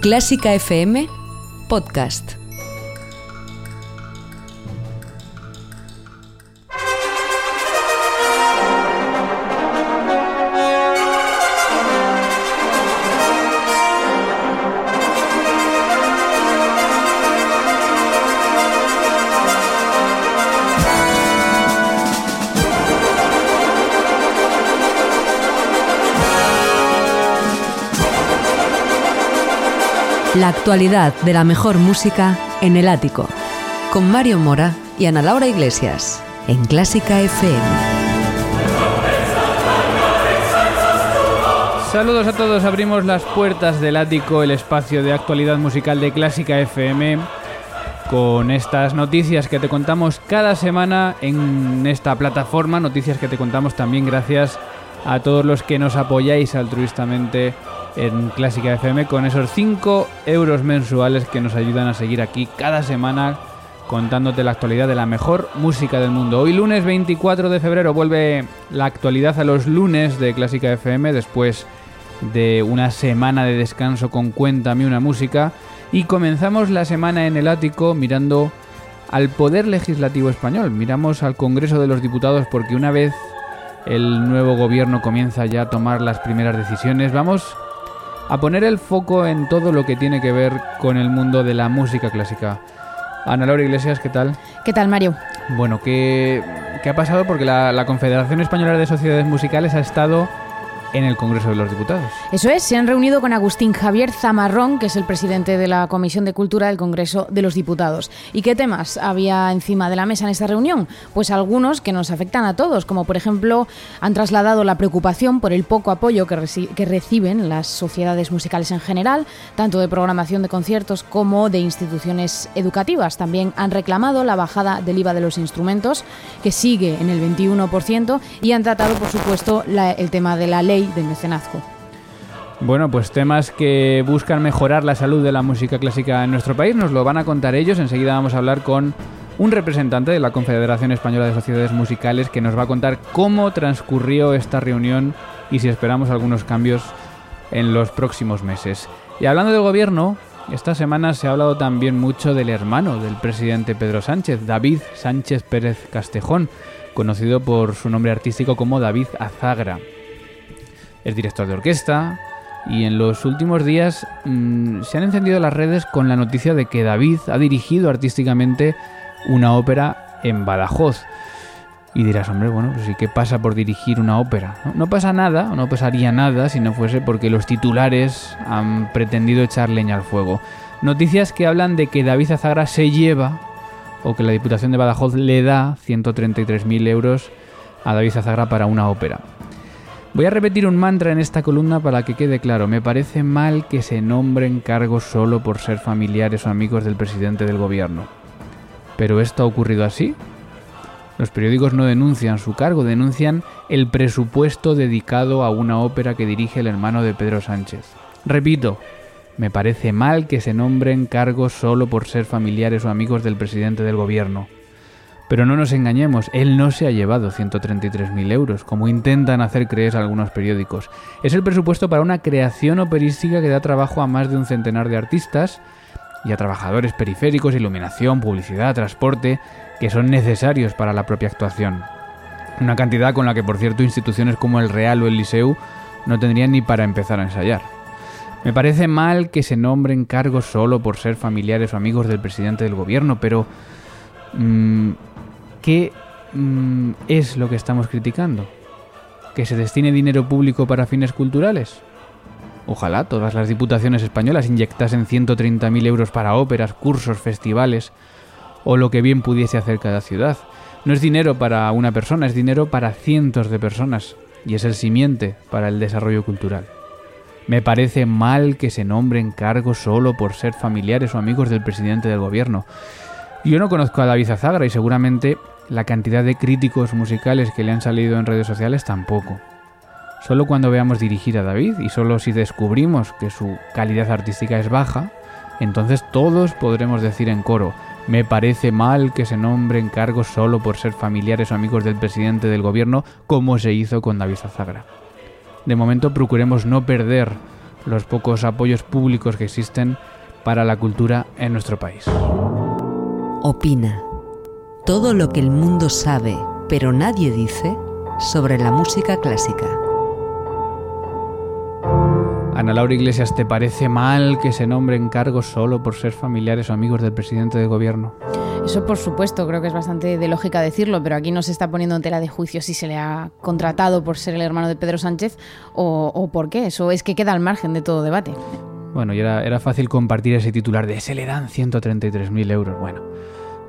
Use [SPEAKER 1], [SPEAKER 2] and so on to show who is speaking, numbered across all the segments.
[SPEAKER 1] Clásica FM Podcast. Actualidad de la mejor música en el ático. Con Mario Mora y Ana Laura Iglesias. En Clásica FM.
[SPEAKER 2] Saludos a todos, abrimos las puertas del ático, el espacio de actualidad musical de Clásica FM, con estas noticias que te contamos cada semana en esta plataforma, noticias que te contamos también gracias a todos los que nos apoyáis altruistamente en Clásica FM con esos 5 euros mensuales que nos ayudan a seguir aquí cada semana contándote la actualidad de la mejor música del mundo. Hoy lunes 24 de febrero vuelve la actualidad a los lunes de Clásica FM después de una semana de descanso con Cuéntame una música y comenzamos la semana en el ático mirando al Poder Legislativo Español, miramos al Congreso de los Diputados porque una vez el nuevo gobierno comienza ya a tomar las primeras decisiones, vamos a poner el foco en todo lo que tiene que ver con el mundo de la música clásica. Ana Laura Iglesias, ¿qué tal?
[SPEAKER 3] ¿Qué tal, Mario?
[SPEAKER 2] Bueno, ¿qué, qué ha pasado? Porque la, la Confederación Española de Sociedades Musicales ha estado en el Congreso de los Diputados.
[SPEAKER 3] Eso es, se han reunido con Agustín Javier Zamarrón, que es el presidente de la Comisión de Cultura del Congreso de los Diputados. ¿Y qué temas había encima de la mesa en esta reunión? Pues algunos que nos afectan a todos, como por ejemplo han trasladado la preocupación por el poco apoyo que, reci que reciben las sociedades musicales en general, tanto de programación de conciertos como de instituciones educativas. También han reclamado la bajada del IVA de los instrumentos, que sigue en el 21%, y han tratado, por supuesto, el tema de la ley del mecenazgo.
[SPEAKER 2] Bueno, pues temas que buscan mejorar la salud de la música clásica en nuestro país, nos lo van a contar ellos. Enseguida vamos a hablar con un representante de la Confederación Española de Sociedades Musicales que nos va a contar cómo transcurrió esta reunión y si esperamos algunos cambios en los próximos meses. Y hablando del gobierno, esta semana se ha hablado también mucho del hermano del presidente Pedro Sánchez, David Sánchez Pérez Castejón, conocido por su nombre artístico como David Azagra es director de orquesta y en los últimos días mmm, se han encendido las redes con la noticia de que David ha dirigido artísticamente una ópera en Badajoz. Y dirás, hombre, bueno, pues sí, ¿qué pasa por dirigir una ópera? No, no pasa nada, no pasaría nada si no fuese porque los titulares han pretendido echar leña al fuego. Noticias que hablan de que David Azagra se lleva, o que la Diputación de Badajoz le da 133.000 euros a David Azagra para una ópera. Voy a repetir un mantra en esta columna para que quede claro. Me parece mal que se nombren cargos solo por ser familiares o amigos del presidente del gobierno. ¿Pero esto ha ocurrido así? Los periódicos no denuncian su cargo, denuncian el presupuesto dedicado a una ópera que dirige el hermano de Pedro Sánchez. Repito, me parece mal que se nombren cargos solo por ser familiares o amigos del presidente del gobierno. Pero no nos engañemos, él no se ha llevado 133.000 euros, como intentan hacer creer algunos periódicos. Es el presupuesto para una creación operística que da trabajo a más de un centenar de artistas y a trabajadores periféricos, iluminación, publicidad, transporte, que son necesarios para la propia actuación. Una cantidad con la que, por cierto, instituciones como el Real o el Liceu no tendrían ni para empezar a ensayar. Me parece mal que se nombren cargos solo por ser familiares o amigos del presidente del gobierno, pero... Mmm, ¿Qué mmm, es lo que estamos criticando? ¿Que se destine dinero público para fines culturales? Ojalá todas las diputaciones españolas inyectasen 130.000 euros para óperas, cursos, festivales o lo que bien pudiese hacer cada ciudad. No es dinero para una persona, es dinero para cientos de personas y es el simiente para el desarrollo cultural. Me parece mal que se nombren cargos solo por ser familiares o amigos del presidente del gobierno. Yo no conozco a David Azagra y seguramente la cantidad de críticos musicales que le han salido en redes sociales tampoco. Solo cuando veamos dirigir a David y solo si descubrimos que su calidad artística es baja, entonces todos podremos decir en coro, me parece mal que se nombren cargos solo por ser familiares o amigos del presidente del gobierno, como se hizo con David Azagra. De momento procuremos no perder los pocos apoyos públicos que existen para la cultura en nuestro país.
[SPEAKER 1] Opina. Todo lo que el mundo sabe, pero nadie dice, sobre la música clásica.
[SPEAKER 2] Ana Laura Iglesias, ¿te parece mal que se nombren cargos solo por ser familiares o amigos del presidente del gobierno?
[SPEAKER 3] Eso por supuesto, creo que es bastante de lógica decirlo, pero aquí no se está poniendo en tela de juicio si se le ha contratado por ser el hermano de Pedro Sánchez o, por qué. Eso es que queda al margen de todo debate.
[SPEAKER 2] Bueno, y era, era fácil compartir ese titular de se le dan 133.000 euros. Bueno,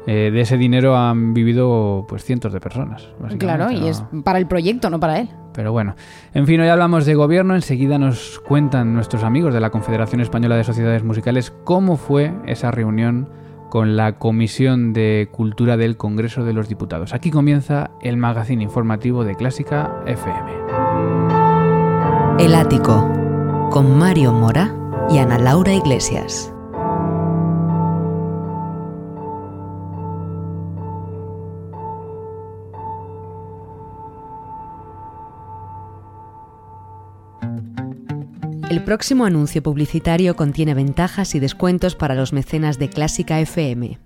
[SPEAKER 2] eh, de ese dinero han vivido pues cientos de personas.
[SPEAKER 3] Claro, y es para el proyecto, no para él.
[SPEAKER 2] Pero bueno, en fin, hoy hablamos de gobierno, enseguida nos cuentan nuestros amigos de la Confederación Española de Sociedades Musicales cómo fue esa reunión con la Comisión de Cultura del Congreso de los Diputados. Aquí comienza el magazine informativo de Clásica FM.
[SPEAKER 1] El Ático, con Mario Mora y Ana Laura Iglesias. El próximo anuncio publicitario contiene ventajas y descuentos para los mecenas de Clásica FM.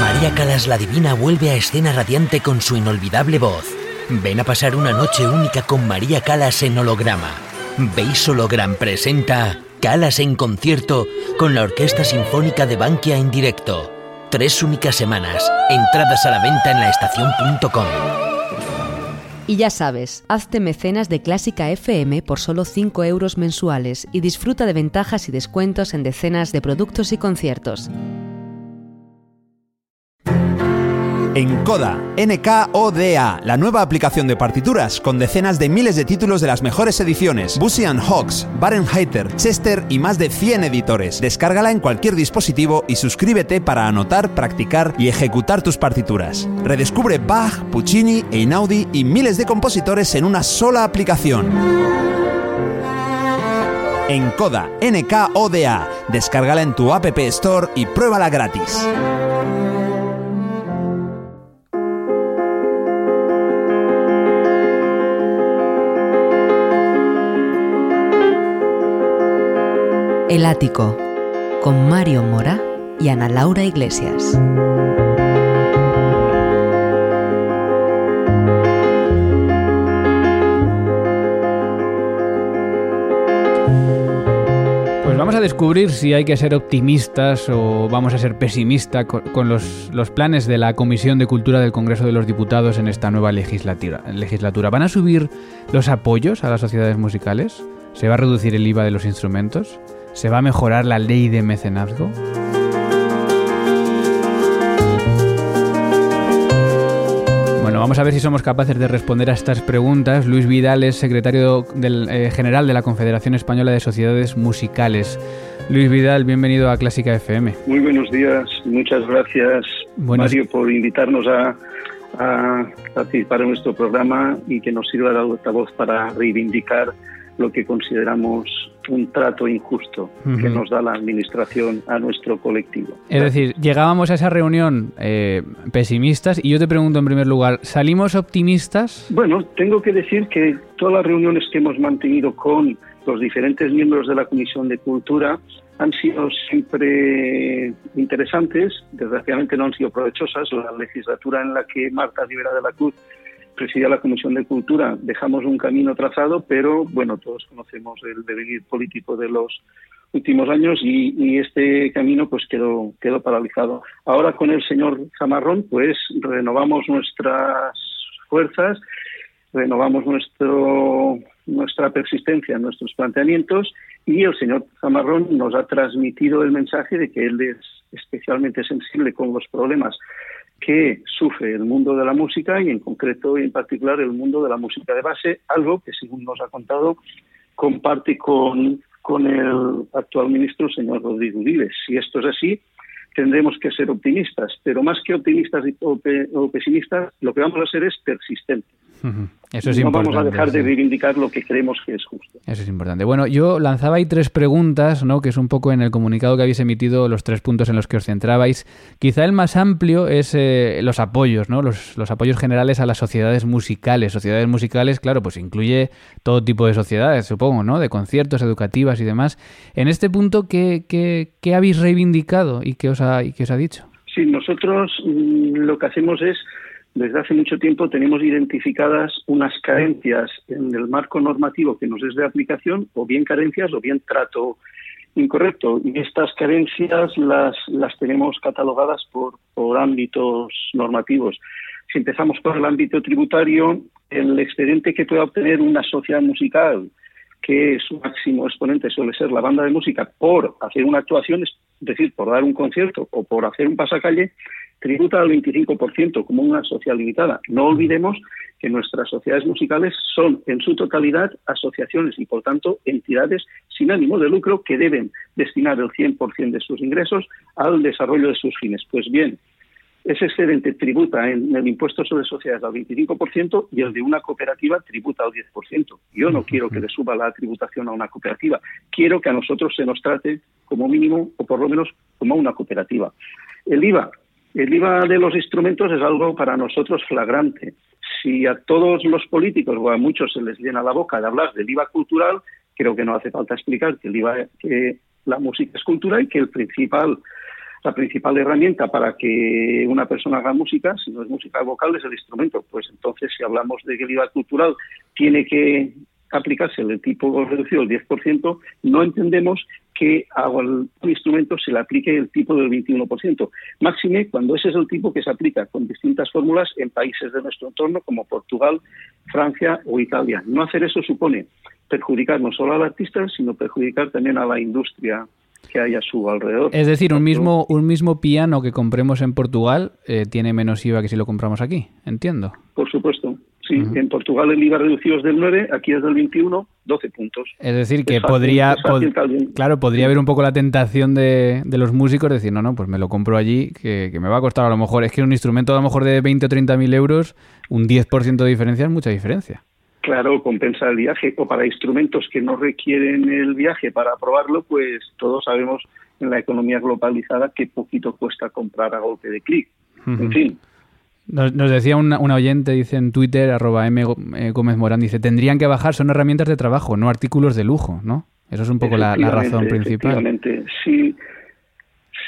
[SPEAKER 4] María Calas la Divina vuelve a escena radiante con su inolvidable voz. Ven a pasar una noche única con María Calas en holograma. Veis Hologram presenta Calas en concierto con la Orquesta Sinfónica de Bankia en directo. Tres únicas semanas. Entradas a la venta en laestacion.com.
[SPEAKER 1] Y ya sabes, hazte mecenas de Clásica FM por solo 5 euros mensuales y disfruta de ventajas y descuentos en decenas de productos y conciertos.
[SPEAKER 5] Encoda, N-K-O-D-A, la nueva aplicación de partituras con decenas de miles de títulos de las mejores ediciones, Busy Hawks, Barenheiter, Chester y más de 100 editores. Descárgala en cualquier dispositivo y suscríbete para anotar, practicar y ejecutar tus partituras. Redescubre Bach, Puccini, Einaudi y miles de compositores en una sola aplicación. Encoda, N-K-O-D-A. Descárgala en tu App Store y pruébala gratis.
[SPEAKER 1] El Ático, con Mario Mora y Ana Laura Iglesias.
[SPEAKER 2] Pues vamos a descubrir si hay que ser optimistas o vamos a ser pesimistas con, los, planes de la Comisión de Cultura del Congreso de los Diputados en esta nueva legislatura. legislatura. ¿Van a subir los apoyos a las sociedades musicales? ¿Se va a reducir el IVA de los instrumentos? ¿Se va a mejorar la ley de mecenazgo? Bueno, vamos a ver si somos capaces de responder a estas preguntas. Luis Vidal es secretario del, eh, general de la Confederación Española de Sociedades Musicales. Luis Vidal, bienvenido a Clásica FM.
[SPEAKER 6] Muy buenos días, muchas gracias Mario por invitarnos a, a participar en nuestro programa y que nos sirva de voz para reivindicar lo que consideramos un trato injusto que nos da la Administración a nuestro colectivo.
[SPEAKER 2] Es decir, llegábamos a esa reunión eh, pesimistas y yo te pregunto en primer lugar, ¿salimos optimistas?
[SPEAKER 6] Bueno, tengo que decir que todas las reuniones que hemos mantenido con los diferentes miembros de la Comisión de Cultura han sido siempre interesantes, desgraciadamente no han sido provechosas. La legislatura en la que Marta Rivera de la Cruz presidía la Comisión de Cultura, dejamos un camino trazado, pero bueno, todos conocemos el devenir político de los últimos años y, este camino pues quedó, quedó paralizado. Ahora con el señor Zamarrón pues renovamos nuestras fuerzas, renovamos nuestro, nuestra persistencia en nuestros planteamientos y el señor Zamarrón nos ha transmitido el mensaje de que él es especialmente sensible con los problemas que sufre el mundo de la música y en concreto y en particular el mundo de la música de base, algo que según nos ha contado comparte con, el actual ministro, señor Rodrigo Uribe. Si esto es así, tendremos que ser optimistas, pero más que optimistas o, pesimistas, lo que vamos a ser es persistentes.
[SPEAKER 2] Eso es
[SPEAKER 6] no
[SPEAKER 2] importante.
[SPEAKER 6] vamos a dejar de reivindicar lo que creemos que es justo.
[SPEAKER 2] Eso es importante. Bueno, yo lanzaba ahí tres preguntas, ¿no? Que es un poco en el comunicado que habéis emitido los tres puntos en los que os centrabais. Quizá el más amplio es eh, los apoyos, ¿no? Los, los apoyos generales a las sociedades musicales. Sociedades musicales, claro, pues incluye todo tipo de sociedades, supongo, ¿no? De conciertos, educativas y demás. En este punto, ¿qué, qué, qué habéis reivindicado y qué os ha, y qué os ha dicho?
[SPEAKER 6] Sí, nosotros mm, lo que hacemos es, desde hace mucho tiempo tenemos identificadas unas carencias en el marco normativo que nos es de aplicación, o bien carencias o bien trato incorrecto. Y estas carencias las, las tenemos catalogadas por, por ámbitos normativos. Si empezamos por el ámbito tributario, el excedente que pueda obtener una sociedad musical, que su máximo exponente suele ser la banda de música, por hacer una actuación, es decir, por dar un concierto o por hacer un pasacalle, tributa al 25% como una sociedad limitada. No olvidemos que nuestras sociedades musicales son en su totalidad asociaciones y, por tanto, entidades sin ánimo de lucro que deben destinar el 100% de sus ingresos al desarrollo de sus fines. Pues bien, ese excedente tributa en el impuesto sobre sociedades al 25% y el de una cooperativa tributa al 10%. Yo no quiero que le suba la tributación a una cooperativa. Quiero que a nosotros se nos trate como mínimo o por lo menos como a una cooperativa. El IVA. El IVA de los instrumentos es algo para nosotros flagrante. Si a todos los políticos o a muchos se les llena la boca de hablar del IVA cultural, creo que no hace falta explicar que el IVA, que la música es cultura y que el principal la principal herramienta para que una persona haga música, si no es música vocal, es el instrumento. Pues entonces, si hablamos de que el IVA cultural tiene que aplicarse el tipo reducido del 10%, no entendemos que al instrumento se le aplique el tipo del 21%. Máxime cuando ese es el tipo que se aplica con distintas fórmulas en países de nuestro entorno como Portugal, Francia o Italia. No hacer eso supone perjudicar no solo al artista, sino perjudicar también a la industria que hay a su alrededor.
[SPEAKER 2] Es decir, un mismo, un mismo piano que compremos en Portugal eh, tiene menos IVA que si lo compramos aquí, entiendo.
[SPEAKER 6] Por supuesto. Sí, uh -huh. en Portugal el IVA reducido es del 9, aquí es del 21, 12 puntos.
[SPEAKER 2] Es decir, que es podría, pod claro, podría haber un poco la tentación de, de, los músicos decir, no, no, pues me lo compro allí, que, que, me va a costar a lo mejor, es que un instrumento a lo mejor de 20 o 30 mil euros, un 10% de diferencia es mucha diferencia.
[SPEAKER 6] Claro, compensa el viaje. O para instrumentos que no requieren el viaje para probarlo, pues todos sabemos en la economía globalizada que poquito cuesta comprar a golpe de clic. Uh -huh. En fin.
[SPEAKER 2] Nos, nos decía una, una, oyente, dice en Twitter, arroba M. Gómez Morán, dice, tendrían que bajar, son herramientas de trabajo, no artículos de lujo, ¿no? Eso es un poco la, la razón principal.
[SPEAKER 6] Sí.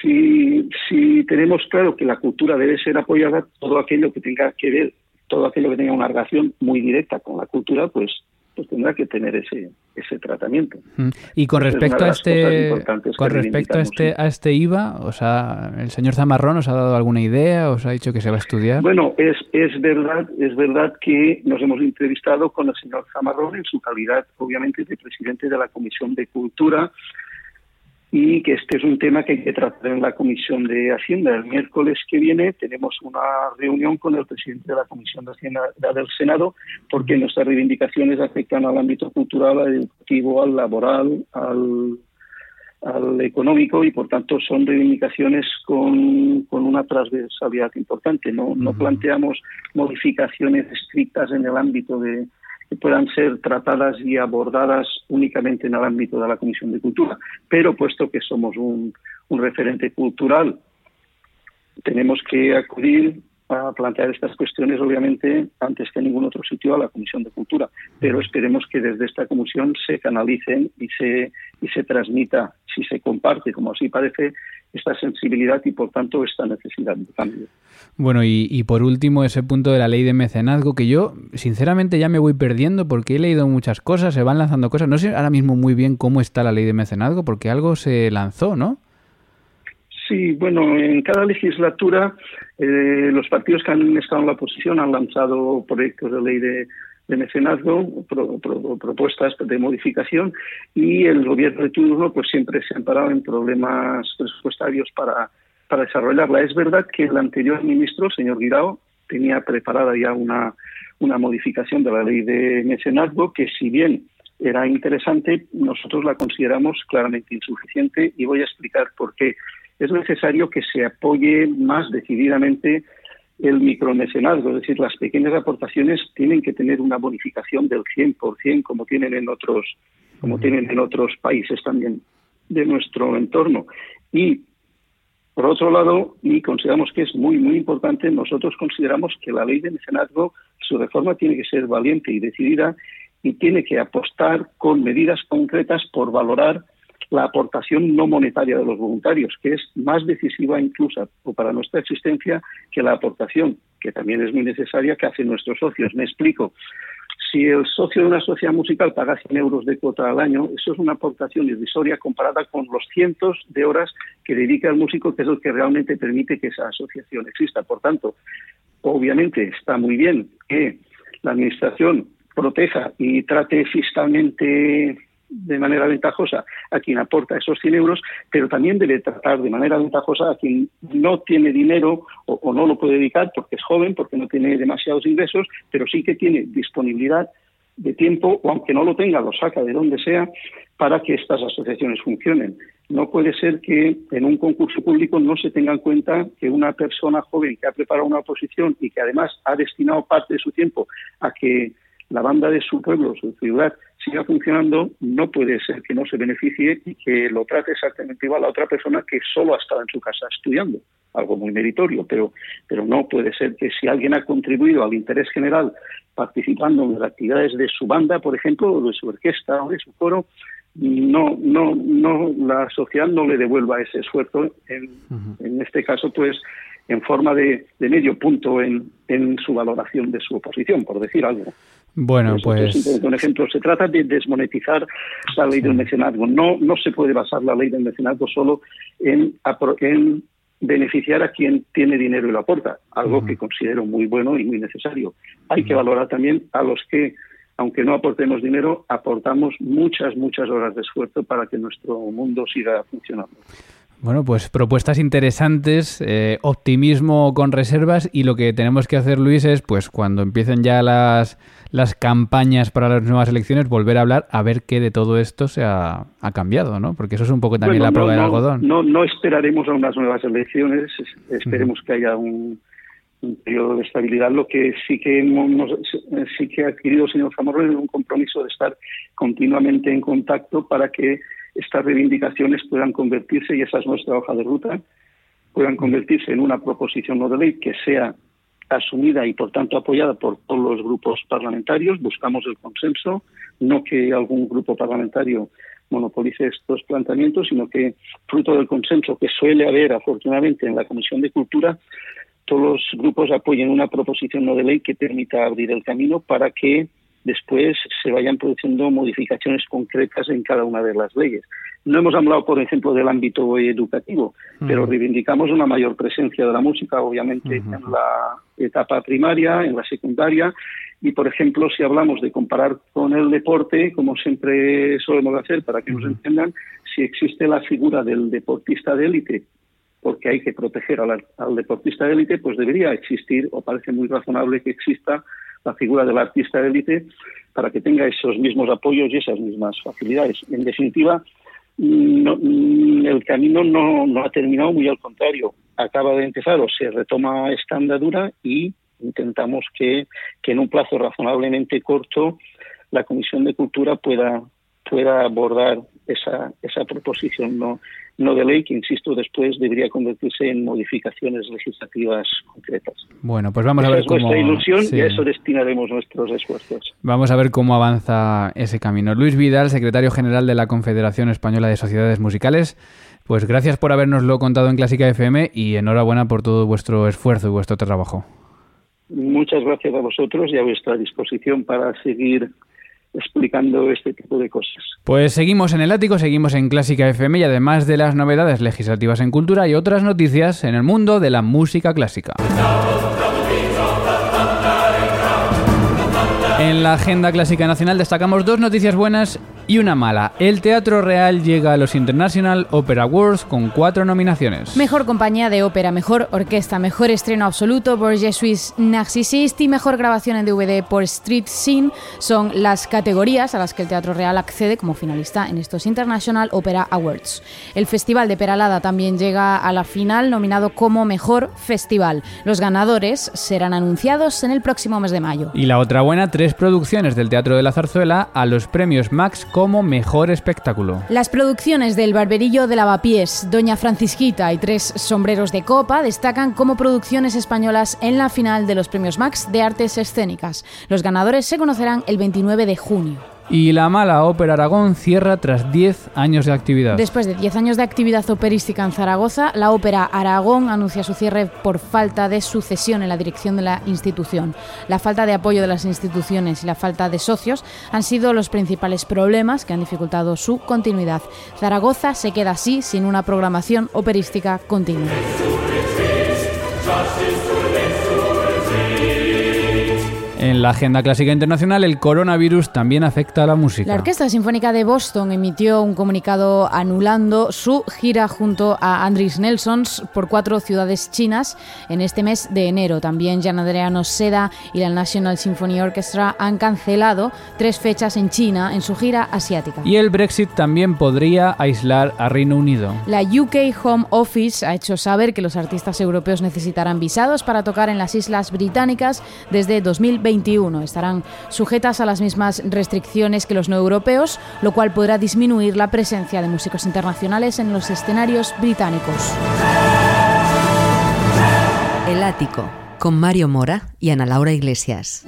[SPEAKER 6] Si, si tenemos claro que la cultura debe ser apoyada, todo aquello que tenga que ver todo aquello que tenga una relación muy directa con la cultura, pues, pues tendrá que tener ese, ese tratamiento.
[SPEAKER 2] Y con respecto a este con respecto a este a este IVA, o sea, el señor Zamarrón os ha dado alguna idea, os ha dicho que se va a estudiar.
[SPEAKER 6] Bueno, es es verdad, es verdad que nos hemos entrevistado con el señor Zamarrón en su calidad, obviamente, de presidente de la Comisión de Cultura y que este es un tema que hay que tratar en la Comisión de Hacienda. El miércoles que viene tenemos una reunión con el presidente de la Comisión de Hacienda del Senado porque nuestras reivindicaciones afectan al ámbito cultural, al educativo, al laboral, al, al económico y por tanto son reivindicaciones con, con una transversalidad importante. No, no planteamos modificaciones estrictas en el ámbito de, que puedan ser tratadas y abordadas únicamente en el ámbito de la Comisión de Cultura. Pero puesto que somos un, referente cultural, tenemos que acudir a plantear estas cuestiones, obviamente, antes que en ningún otro sitio, a la Comisión de Cultura. Pero esperemos que desde esta comisión se canalicen y se, y se transmita, si se comparte, como así parece, esta sensibilidad y, por tanto, esta necesidad de cambio.
[SPEAKER 2] Bueno, y, y, por último, ese punto de la ley de mecenazgo, que yo, sinceramente, ya me voy perdiendo porque he leído muchas cosas, se van lanzando cosas. No sé ahora mismo muy bien cómo está la ley de mecenazgo, porque algo se lanzó, ¿no?
[SPEAKER 6] Sí, bueno, en cada legislatura eh, los partidos que han estado en la oposición han lanzado proyectos de ley de, de mecenazgo, pro, pro, propuestas de modificación y el gobierno de turno pues siempre se ha parado en problemas presupuestarios para, para desarrollarla. Es verdad que el anterior ministro, señor Guirao, tenía preparada ya una, una modificación de la ley de mecenazgo que si bien era interesante, nosotros la consideramos claramente insuficiente y voy a explicar por qué es necesario que se apoye más decididamente el micromecenazgo, es decir, las pequeñas aportaciones tienen que tener una bonificación del 100% como tienen en otros como tienen en otros países también de nuestro entorno. Y por otro lado, y consideramos que es muy muy importante, nosotros consideramos que la ley de mecenazgo, su reforma tiene que ser valiente y decidida y tiene que apostar con medidas concretas por valorar la aportación no monetaria de los voluntarios, que es más decisiva incluso para nuestra existencia que la aportación, que también es muy necesaria, que hacen nuestros socios. Me explico. Si el socio de una sociedad musical paga 100 euros de cuota al año, eso es una aportación irrisoria comparada con los cientos de horas que dedica el músico, que es lo que realmente permite que esa asociación exista. Por tanto, obviamente está muy bien que la Administración proteja y trate fiscalmente de manera ventajosa a quien aporta esos 100 euros, pero también debe tratar de manera ventajosa a quien no tiene dinero o, no lo puede dedicar porque es joven, porque no tiene demasiados ingresos, pero sí que tiene disponibilidad de tiempo o aunque no lo tenga, lo saca de donde sea para que estas asociaciones funcionen. No puede ser que en un concurso público no se tenga en cuenta que una persona joven que ha preparado una oposición y que además ha destinado parte de su tiempo a que la banda de su pueblo, su ciudad, siga funcionando, no puede ser que no se beneficie y que lo trate exactamente igual a otra persona que solo ha estado en su casa estudiando, algo muy meritorio, pero, pero no puede ser que si alguien ha contribuido al interés general participando en las actividades de su banda, por ejemplo, o de su orquesta o de su coro, no, no, no, la sociedad no le devuelva ese esfuerzo, en, en este caso, pues, en forma de, de medio punto en, en su valoración de su oposición, por decir algo.
[SPEAKER 2] Bueno, pues.
[SPEAKER 6] Un ejemplo, se trata de desmonetizar la ley del mecenazgo. No, no se puede basar la ley del mecenazgo solo en, en beneficiar a quien tiene dinero y lo aporta, algo que considero muy bueno y muy necesario. Hay que valorar también a los que, aunque no aportemos dinero, aportamos muchas, muchas horas de esfuerzo para que nuestro mundo siga funcionando.
[SPEAKER 2] Bueno, pues propuestas interesantes, eh, optimismo con reservas y lo que tenemos que hacer, Luis, es pues cuando empiecen ya las, las campañas para las nuevas elecciones, volver a hablar a ver qué de todo esto se ha, cambiado, ¿no? Porque eso es un poco también la prueba del algodón.
[SPEAKER 6] No, no esperaremos a unas nuevas elecciones, esperemos que haya un, periodo de estabilidad. Lo que sí que hemos, sí que ha adquirido el señor Zamorro es un compromiso de estar continuamente en contacto para que estas reivindicaciones puedan convertirse, y esa es nuestra hoja de ruta, puedan convertirse en una proposición no de ley que sea asumida y por tanto apoyada por todos los grupos parlamentarios. Buscamos el consenso, no que algún grupo parlamentario monopolice estos planteamientos, sino que fruto del consenso que suele haber afortunadamente en la Comisión de Cultura, todos los grupos apoyen una proposición no de ley que permita abrir el camino para que después se vayan produciendo modificaciones concretas en cada una de las leyes. No hemos hablado, por ejemplo, del ámbito educativo, pero reivindicamos una mayor presencia de la música, obviamente, en la etapa primaria, en la secundaria, y, por ejemplo, si hablamos de comparar con el deporte, como siempre solemos hacer, para que nos entiendan, si existe la figura del deportista de élite, porque hay que proteger al, al deportista de élite, pues debería existir, o parece muy razonable que exista, la figura del artista de élite para que tenga esos mismos apoyos y esas mismas facilidades. En definitiva, el camino no, no ha terminado, muy al contrario, acaba de empezar o se retoma esta andadura y intentamos que, que en un plazo razonablemente corto la Comisión de Cultura pueda pueda abordar esa, esa proposición no, no de ley que, insisto, después debería convertirse en modificaciones legislativas concretas.
[SPEAKER 2] Bueno, pues vamos a ver
[SPEAKER 6] es cómo... Nuestra ilusión y a eso destinaremos nuestros esfuerzos.
[SPEAKER 2] Vamos a ver cómo avanza ese camino. Luis Vidal, secretario general de la Confederación Española de Sociedades Musicales, pues gracias por habernoslo contado en Clásica FM y enhorabuena por todo vuestro esfuerzo y vuestro trabajo.
[SPEAKER 6] Muchas gracias a vosotros y a vuestra disposición para seguir explicando este tipo de cosas.
[SPEAKER 2] Pues seguimos en el ático, seguimos en Clásica FM y además de las novedades legislativas en cultura y otras noticias en el mundo de la música clásica. En la agenda clásica nacional destacamos dos noticias buenas y una mala. El Teatro Real llega a los International Opera Awards con cuatro nominaciones.
[SPEAKER 3] Mejor compañía de ópera, mejor orquesta, mejor estreno absoluto por Jesuis Narcissist y mejor grabación en DVD por Street Scene son las categorías a las que el Teatro Real accede como finalista en estos International Opera Awards. El Festival de Peralada también llega a la final nominado como mejor festival. Los ganadores serán anunciados en el próximo mes de mayo.
[SPEAKER 2] Y la otra buena, tres producciones del Teatro de la Zarzuela a los premios Max como mejor espectáculo.
[SPEAKER 3] Las producciones del Barberillo de Lavapiés, Doña Francisquita y Tres Sombreros de Copa destacan como producciones españolas en la final de los premios Max de Artes Escénicas. Los ganadores se conocerán el 29 de junio.
[SPEAKER 2] Y la mala Ópera Aragón cierra tras 10 años de actividad.
[SPEAKER 3] Después de 10 años de actividad operística en Zaragoza, la Ópera Aragón anuncia su cierre por falta de sucesión en la dirección de la institución. La falta de apoyo de las instituciones y la falta de socios han sido los principales problemas que han dificultado su continuidad. Zaragoza se queda así sin una programación operística continua.
[SPEAKER 2] En la agenda clásica internacional, el coronavirus también afecta a la música.
[SPEAKER 3] La Orquesta Sinfónica de Boston emitió un comunicado anulando su gira junto a Andris Nelsons por cuatro ciudades chinas en este mes de enero. También Jan Adriano Seda y la National Symphony Orchestra han cancelado tres fechas en China en su gira asiática.
[SPEAKER 2] Y el Brexit también podría aislar a Reino Unido.
[SPEAKER 3] La UK Home Office ha hecho saber que los artistas europeos necesitarán visados para tocar en las Islas Británicas desde 2020 Estarán sujetas a las mismas restricciones que los no europeos, lo cual podrá disminuir la presencia de músicos internacionales en los escenarios británicos.
[SPEAKER 1] El Ático, con Mario Mora y Ana Laura Iglesias.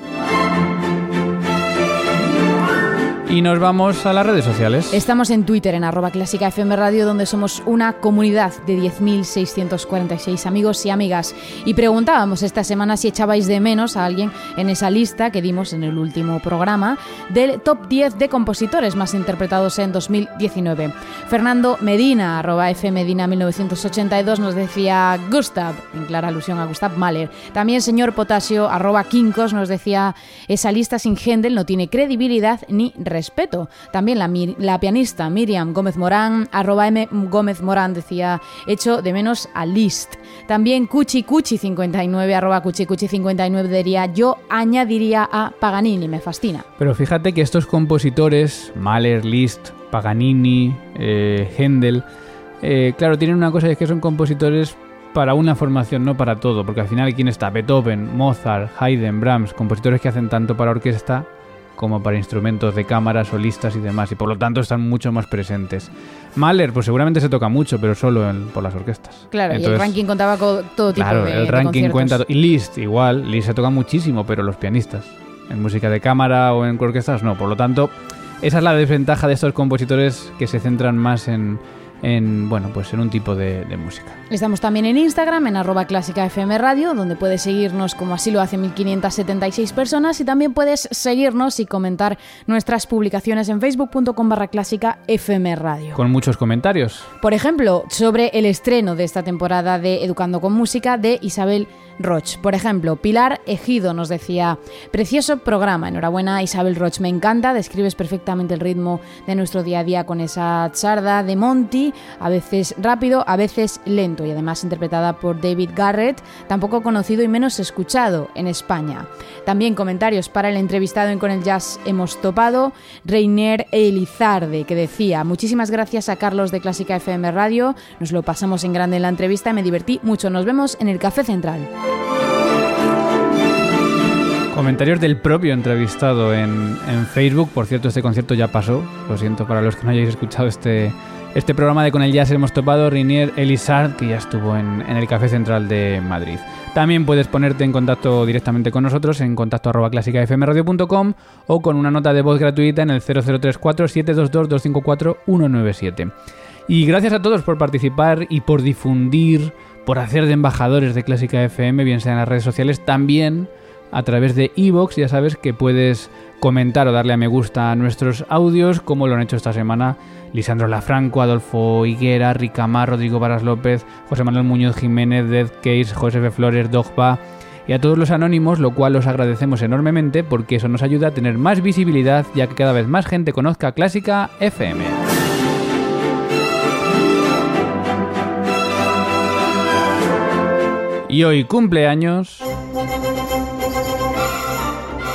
[SPEAKER 2] Y nos vamos a las redes sociales.
[SPEAKER 3] Estamos en Twitter, en arroba clásica FM Radio, donde somos una comunidad de 10.646 amigos y amigas. Y preguntábamos esta semana si echabais de menos a alguien en esa lista que dimos en el último programa del top 10 de compositores más interpretados en 2019. Fernando Medina, arroba Medina 1982, nos decía Gustav, en clara alusión a Gustav Mahler. También señor Potasio, arroba Quincos, nos decía esa lista sin Händel no tiene credibilidad ni respeto. También la, la pianista Miriam Gómez Morán, arroba M Gómez Morán, decía, hecho de menos a Liszt. También Cuchi Cuchi 59, arroba Cuchi Cuchi 59, diría, yo añadiría a Paganini, me fascina.
[SPEAKER 2] Pero fíjate que estos compositores, Mahler, Liszt, Paganini, eh, Händel, eh, claro, tienen una cosa, es que son compositores para una formación, no para todo, porque al final, ¿quién está? Beethoven, Mozart, Haydn, Brahms, compositores que hacen tanto para orquesta como para instrumentos de cámara, solistas y demás, y por lo tanto están mucho más presentes. Mahler, pues seguramente se toca mucho, pero solo por las orquestas.
[SPEAKER 3] Claro, y el ranking contaba con todo tipo
[SPEAKER 2] claro,
[SPEAKER 3] de
[SPEAKER 2] el ranking cuenta... Y Liszt, igual, Liszt se toca muchísimo, pero los pianistas. En música de cámara o en orquestas no, por lo tanto, esa es la desventaja de estos compositores que se centran más en en, bueno, pues en un tipo de, música.
[SPEAKER 3] Estamos también en Instagram, en arroba clásica FM Radio, donde puedes seguirnos como así lo hacen 1576 personas y también puedes seguirnos y comentar nuestras publicaciones en facebook.com barra clásica FM Radio.
[SPEAKER 2] Con muchos comentarios.
[SPEAKER 3] Por ejemplo, sobre el estreno de esta temporada de Educando con Música de Isabel Roch. Por ejemplo, Pilar Ejido nos decía, precioso programa, enhorabuena Isabel Roch, me encanta, describes perfectamente el ritmo de nuestro día a día con esa charda de Monty, a veces rápido, a veces lento y además interpretada por David Garrett, tampoco conocido y menos escuchado en España. También comentarios para el entrevistado en Con el Jazz hemos topado, Reiner Elizarde, que decía, muchísimas gracias a Carlos de Clásica FM Radio, nos lo pasamos en grande en la entrevista, me divertí mucho, nos vemos en el Café Central.
[SPEAKER 2] Comentarios del propio entrevistado en, Facebook. Por cierto, este concierto ya pasó. Lo siento para los que no hayáis escuchado este, este programa de Con el Jazz hemos topado. Rinier Elisard, que ya estuvo en, el Café Central de Madrid. También puedes ponerte en contacto directamente con nosotros en contacto o con una nota de voz gratuita en el 0034 722 254 197. Y gracias a todos por participar y por difundir, por hacer de embajadores de Clásica FM, bien sea en las redes sociales, también a través de iVoox. Ya sabes que puedes comentar o darle a me gusta a nuestros audios, como lo han hecho esta semana Lisandro Lafranco, Adolfo Higuera, Ricamar, Rodrigo Varas López, José Manuel Muñoz Jiménez, Dead Case, José F. Flores, Dogba,
[SPEAKER 7] y a todos los anónimos, lo cual os agradecemos enormemente porque eso nos ayuda a tener más visibilidad ya que cada vez más gente conozca Clásica FM. Y hoy cumpleaños...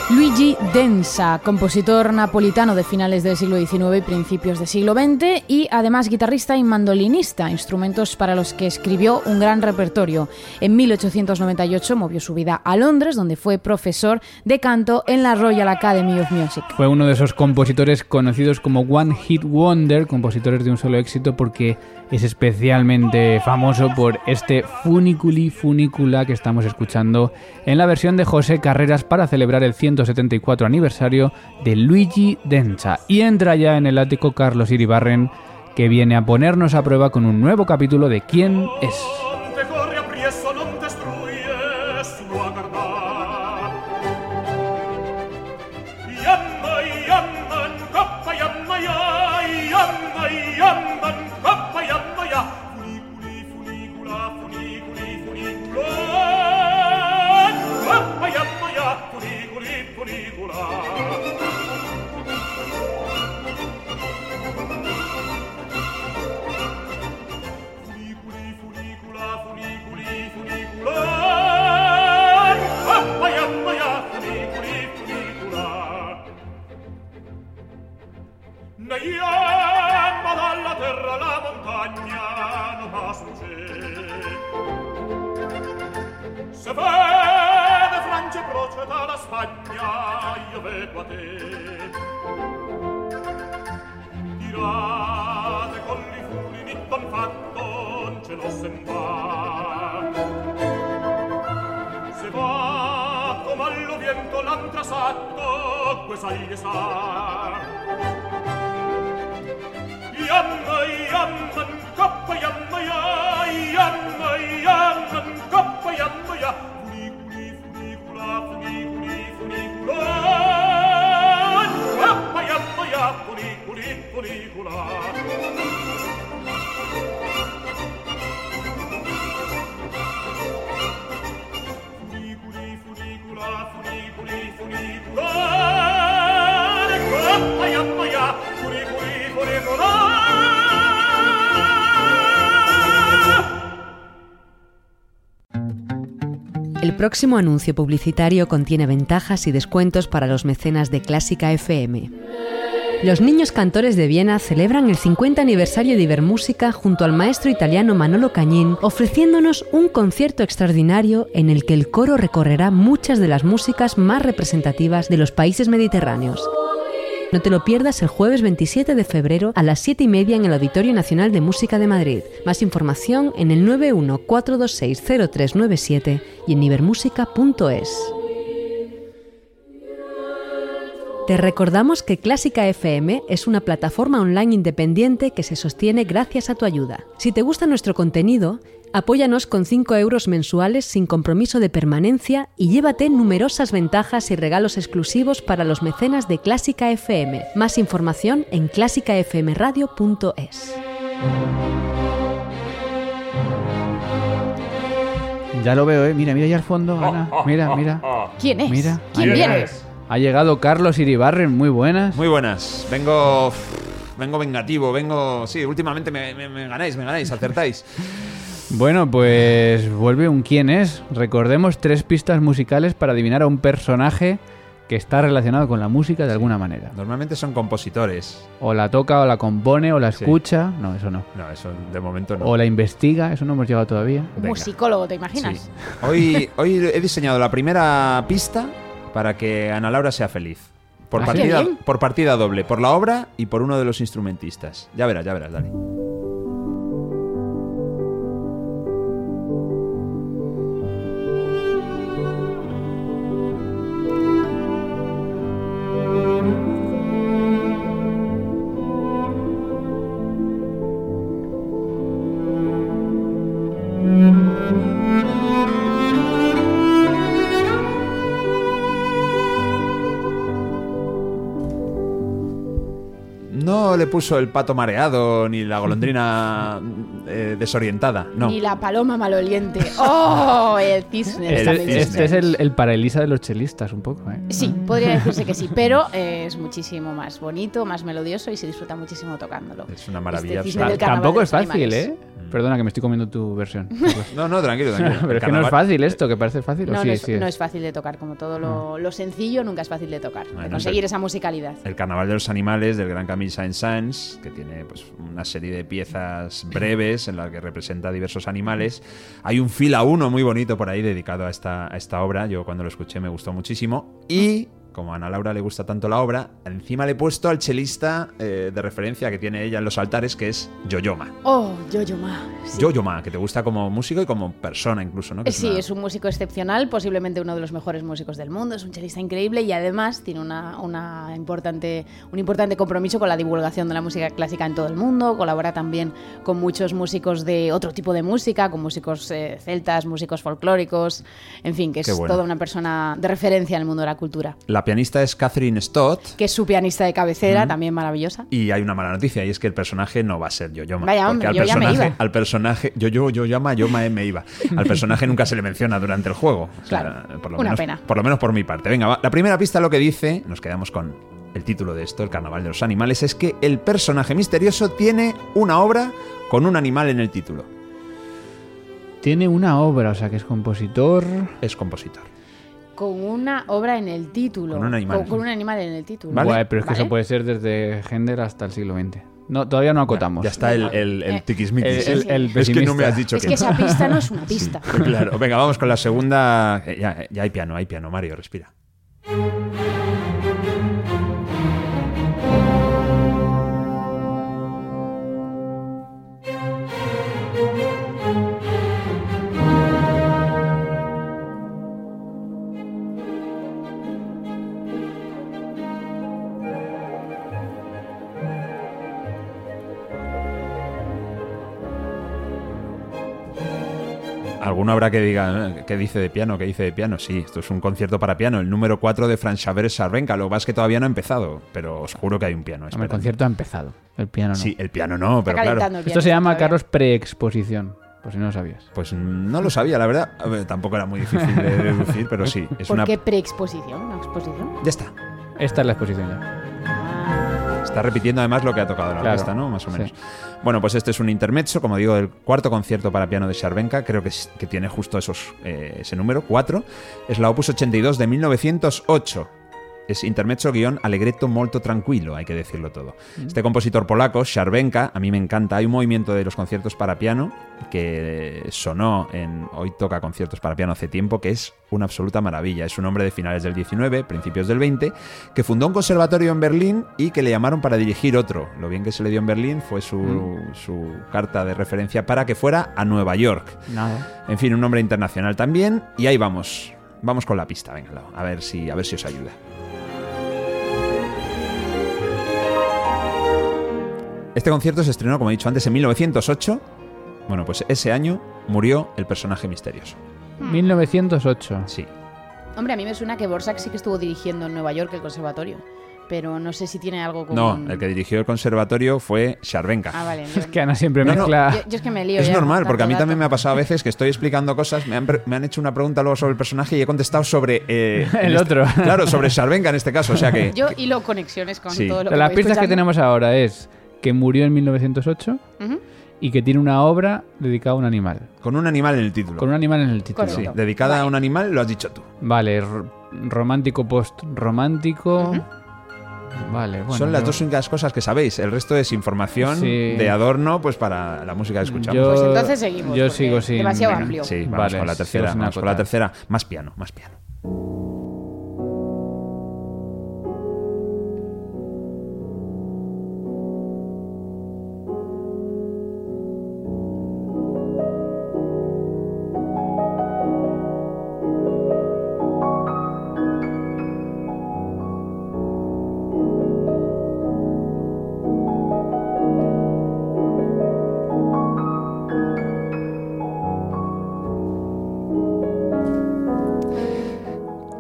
[SPEAKER 3] Luigi Densa, compositor napolitano de finales del siglo XIX y principios del siglo XX y además guitarrista y mandolinista, instrumentos para los que escribió un gran repertorio. En 1898 movió su vida a Londres, donde fue profesor de canto en la Royal Academy of Music.
[SPEAKER 7] Fue uno de esos compositores conocidos como One Hit Wonder, compositores de un solo éxito porque es especialmente famoso por este Funiculi Funicula que estamos escuchando en la versión de José Carreras para celebrar el 174 aniversario de Luigi Densa. Y entra ya en el ático Carlos Iribarren que viene a ponernos a prueba con un nuevo capítulo de ¿Quién es? Naiamma dalla terra la montagna non va sfuggir. Se vede Francia proce dalla Spagna, io vedo a te. Tirate con li furi di ton fatto, non ce lo sembra. Se va come allo vento l'antrasatto, que sai che sa yamma yamma koppa yamma ya yamma yamma koppa yamma ya. Fuli fuli fuli kula fuli fuli fuli kula koppa yamma ya. Fuli fuli fuli kula Funicula, funicula, funicula, funicula, funicula, funicula, funicula,
[SPEAKER 1] El próximo anuncio publicitario contiene ventajas y descuentos para los mecenas de Clásica FM. Los niños cantores de Viena celebran el 50 aniversario de Ibermúsica junto al maestro italiano Manolo Cañín, ofreciéndonos un concierto extraordinario en el que el coro recorrerá muchas de las músicas más representativas de los países mediterráneos. No te lo pierdas el jueves 27 de febrero a las 7 y media en el Auditorio Nacional de Música de Madrid. Más información en el 914260397 y en ibermúsica.es. Te recordamos que Clásica FM es una plataforma online independiente que se sostiene gracias a tu ayuda. Si te gusta nuestro contenido, Apóyanos con 5 euros mensuales sin compromiso de permanencia y llévate numerosas ventajas y regalos exclusivos para los mecenas de Clásica FM. Más información en clásicafmradio.es.
[SPEAKER 7] Ya lo veo, ¿eh? Mira, mira allá al fondo, Ana. Mira, mira.
[SPEAKER 3] ¿Quién es?
[SPEAKER 7] Mira,
[SPEAKER 3] ¿Quién
[SPEAKER 7] ahí
[SPEAKER 3] viene?
[SPEAKER 7] Ha llegado Carlos Iribarren, muy buenas.
[SPEAKER 5] Muy buenas. Vengo. Vengo vengativo, vengo. Sí, últimamente me, me- me ganáis, me ganáis, acertáis.
[SPEAKER 7] Bueno, pues vuelve un quién es. Recordemos tres pistas musicales para adivinar a un personaje que está relacionado con la música de alguna manera.
[SPEAKER 5] Normalmente son compositores.
[SPEAKER 7] O la toca, o la compone, o la
[SPEAKER 5] Sí.
[SPEAKER 7] escucha. No, eso no.
[SPEAKER 5] No, eso de momento no.
[SPEAKER 7] O la investiga, eso no hemos llegado todavía.
[SPEAKER 5] Venga.
[SPEAKER 3] Musicólogo, ¿te imaginas?
[SPEAKER 5] Sí. Hoy, hoy he diseñado la primera pista para que Ana Laura sea feliz. Por,
[SPEAKER 7] ¿Ah,
[SPEAKER 5] partida, por partida doble, por la obra y por uno de los instrumentistas. Ya verás, ya verás, Dani. Puso el pato mareado ni la golondrina eh, desorientada. No.
[SPEAKER 3] Ni la paloma maloliente. ¡Oh! El cisne.
[SPEAKER 2] Este,
[SPEAKER 3] Está
[SPEAKER 2] este es el, el paraelisa de los chelistas, un poco, ¿eh?
[SPEAKER 3] Sí, podría decirse que sí, pero eh, es muchísimo más bonito, más melodioso y se disfruta muchísimo tocándolo.
[SPEAKER 5] Es una maravilla
[SPEAKER 3] Este
[SPEAKER 2] Tampoco es fácil,
[SPEAKER 3] animales.
[SPEAKER 2] ¿eh? Perdona que me estoy comiendo tu versión.
[SPEAKER 5] No, no, tranquilo, tranquilo.
[SPEAKER 2] Pero es que no es fácil esto, que parece fácil. ¿o
[SPEAKER 3] No,
[SPEAKER 2] sí,
[SPEAKER 3] no, es,
[SPEAKER 2] sí
[SPEAKER 3] no es fácil de tocar, como todo lo, lo sencillo nunca es fácil de tocar, de conseguir
[SPEAKER 5] es
[SPEAKER 3] esa musicalidad.
[SPEAKER 5] El Carnaval de los Animales del gran Camille Saint-Saëns, que tiene pues, una serie de piezas breves en las que representa diversos animales. Hay un fila uno muy bonito por ahí dedicado a esta, a esta obra. Yo cuando lo escuché me gustó muchísimo. Y como a Ana Laura le gusta tanto la obra, encima le he puesto al chelista eh, de referencia que tiene ella en los altares, que es Yoyoma.
[SPEAKER 3] Oh, Yo-Yo Ma. sí.
[SPEAKER 5] Yoyoma, que te gusta como músico y como persona incluso, ¿no? Que
[SPEAKER 3] Sí,
[SPEAKER 5] una-
[SPEAKER 3] es un músico excepcional, posiblemente uno de los mejores músicos del mundo, es un chelista increíble y además tiene una, una importante, un importante compromiso con la divulgación de la música clásica en todo el mundo, colabora también con muchos músicos de otro tipo de música, con músicos eh, celtas, músicos folclóricos, en fin, que es
[SPEAKER 5] bueno.
[SPEAKER 3] toda una persona de referencia en el mundo de la cultura.
[SPEAKER 5] La pianista es Catherine Stott.
[SPEAKER 3] Que es su pianista de cabecera, también maravillosa.
[SPEAKER 5] Y hay una mala noticia, y es que el personaje no va a ser Yoyoma.
[SPEAKER 3] Vaya, hombre,
[SPEAKER 5] al
[SPEAKER 3] yo ya me
[SPEAKER 5] personaje,
[SPEAKER 3] iba.
[SPEAKER 5] al personaje, yo, yo, yo llama, yo me, me iba. Al personaje nunca se le menciona durante el juego. O sea,
[SPEAKER 3] Claro,
[SPEAKER 5] por lo
[SPEAKER 3] una
[SPEAKER 5] menos,
[SPEAKER 3] pena.
[SPEAKER 5] Por lo menos por mi parte. Venga, va. la primera pista lo que dice, nos quedamos con el título de esto, el Carnaval de los Animales, es que el personaje misterioso tiene una obra con un animal en el título.
[SPEAKER 2] Tiene una obra, o sea que es compositor.
[SPEAKER 5] Es compositor.
[SPEAKER 3] Con una obra en el título.
[SPEAKER 5] Con un animal.
[SPEAKER 3] Con, con un animal en el título.
[SPEAKER 5] ¿Vale?
[SPEAKER 2] Guay, pero es que
[SPEAKER 3] Vale.
[SPEAKER 2] eso puede ser desde Gender hasta el siglo XX. No, todavía no acotamos.
[SPEAKER 5] Ya está el, el, el
[SPEAKER 3] Eh,
[SPEAKER 5] tiquismiquis.
[SPEAKER 2] el- el- el
[SPEAKER 5] es que no me has dicho
[SPEAKER 3] Es
[SPEAKER 5] que,
[SPEAKER 3] esa pista no es una pista.
[SPEAKER 5] Claro, venga, vamos con la segunda. Eh, Ya, ya hay piano, hay piano, Mario, respira. Alguno habrá que diga, ¿eh? ¿qué dice de piano? ¿Qué dice de piano? Sí, esto es un concierto para piano, el número 4 de Franz Xaver Sarvenka. Lo que pasa es que todavía no ha empezado, pero os juro que hay un piano.
[SPEAKER 2] Hombre, el concierto ha empezado. El piano no.
[SPEAKER 5] Sí, el piano no, pero claro.
[SPEAKER 2] Esto se llama,
[SPEAKER 3] todavía.
[SPEAKER 2] Carlos, preexposición. Por si no lo sabías.
[SPEAKER 5] Pues no lo sabía, la verdad. A ver, tampoco era muy difícil de deducir, pero sí. Es
[SPEAKER 3] ¿Por
[SPEAKER 5] una...
[SPEAKER 3] qué preexposición? ¿Una exposición?
[SPEAKER 5] Ya está.
[SPEAKER 2] Esta es la exposición ya.
[SPEAKER 5] Está repitiendo además lo que ha tocado la
[SPEAKER 2] Claro,
[SPEAKER 5] orquesta, ¿no? Más o menos.
[SPEAKER 2] sí.
[SPEAKER 5] Bueno, pues este es un intermezzo, como digo, del cuarto concierto para piano de Sarvenka. Creo que, es- que tiene justo esos, eh, ese número, 4. Es la opus 82 de 1908. Es intermezzo guion allegretto molto tranquilo, hay que decirlo todo. Este compositor polaco, Sarvenka, a mí me encanta. Hay un movimiento de los conciertos para piano que sonó en Hoy toca conciertos para piano hace tiempo, que es una absoluta maravilla. Es un hombre de finales del 19, principios del 20, que fundó un conservatorio en Berlín y que le llamaron para dirigir otro. Lo bien que se le dio en Berlín fue su, su carta de referencia para que fuera a Nueva York.
[SPEAKER 2] Nada.
[SPEAKER 5] En fin, un nombre internacional también. Y ahí vamos. Vamos con la pista, venga, a ver si, a ver si os ayuda. Este concierto se estrenó, como he dicho antes, en 1908. Bueno, pues ese año murió el personaje misterioso.
[SPEAKER 2] 1908.
[SPEAKER 5] Sí.
[SPEAKER 3] Hombre, a mí me suena que Borsak sí que estuvo dirigiendo en Nueva York el conservatorio. Pero no sé si tiene algo con.
[SPEAKER 5] No, el que dirigió el conservatorio fue Sarvenka.
[SPEAKER 3] Ah, vale.
[SPEAKER 2] Es que Ana siempre
[SPEAKER 5] No, no.
[SPEAKER 2] mezcla.
[SPEAKER 3] Yo, yo es que me lío.
[SPEAKER 5] Es
[SPEAKER 3] ya
[SPEAKER 5] normal, porque a mí también me ha pasado a veces que estoy explicando cosas, me han, pre- me han hecho una pregunta luego sobre el personaje y he contestado sobre... eh, en
[SPEAKER 2] El
[SPEAKER 5] este-
[SPEAKER 2] otro.
[SPEAKER 5] Claro, sobre Sarvenka en este caso, o sea que...
[SPEAKER 3] Yo hilo conexiones con
[SPEAKER 5] Sí.
[SPEAKER 3] todo lo que
[SPEAKER 2] Las pistas que tenemos ahora es que murió en 1908
[SPEAKER 3] Ujú.
[SPEAKER 2] y que tiene una obra dedicada a un animal.
[SPEAKER 5] Con un animal en el título.
[SPEAKER 2] Con un animal en el título.
[SPEAKER 5] Sí, dedicada a un animal, lo has dicho tú.
[SPEAKER 2] Vale, romántico post-romántico. Vale, bueno.
[SPEAKER 5] Son las
[SPEAKER 2] yo-
[SPEAKER 5] dos únicas cosas que sabéis. El resto es información
[SPEAKER 2] Sí.
[SPEAKER 5] de adorno pues para la música que escuchamos.
[SPEAKER 2] Yo,
[SPEAKER 3] Pues entonces seguimos,
[SPEAKER 2] Yo sigo sin.
[SPEAKER 3] demasiado amplio.
[SPEAKER 5] Sí, vamos
[SPEAKER 2] Vale,
[SPEAKER 5] con la tercera. Vamos con la tercera. Más piano, más piano.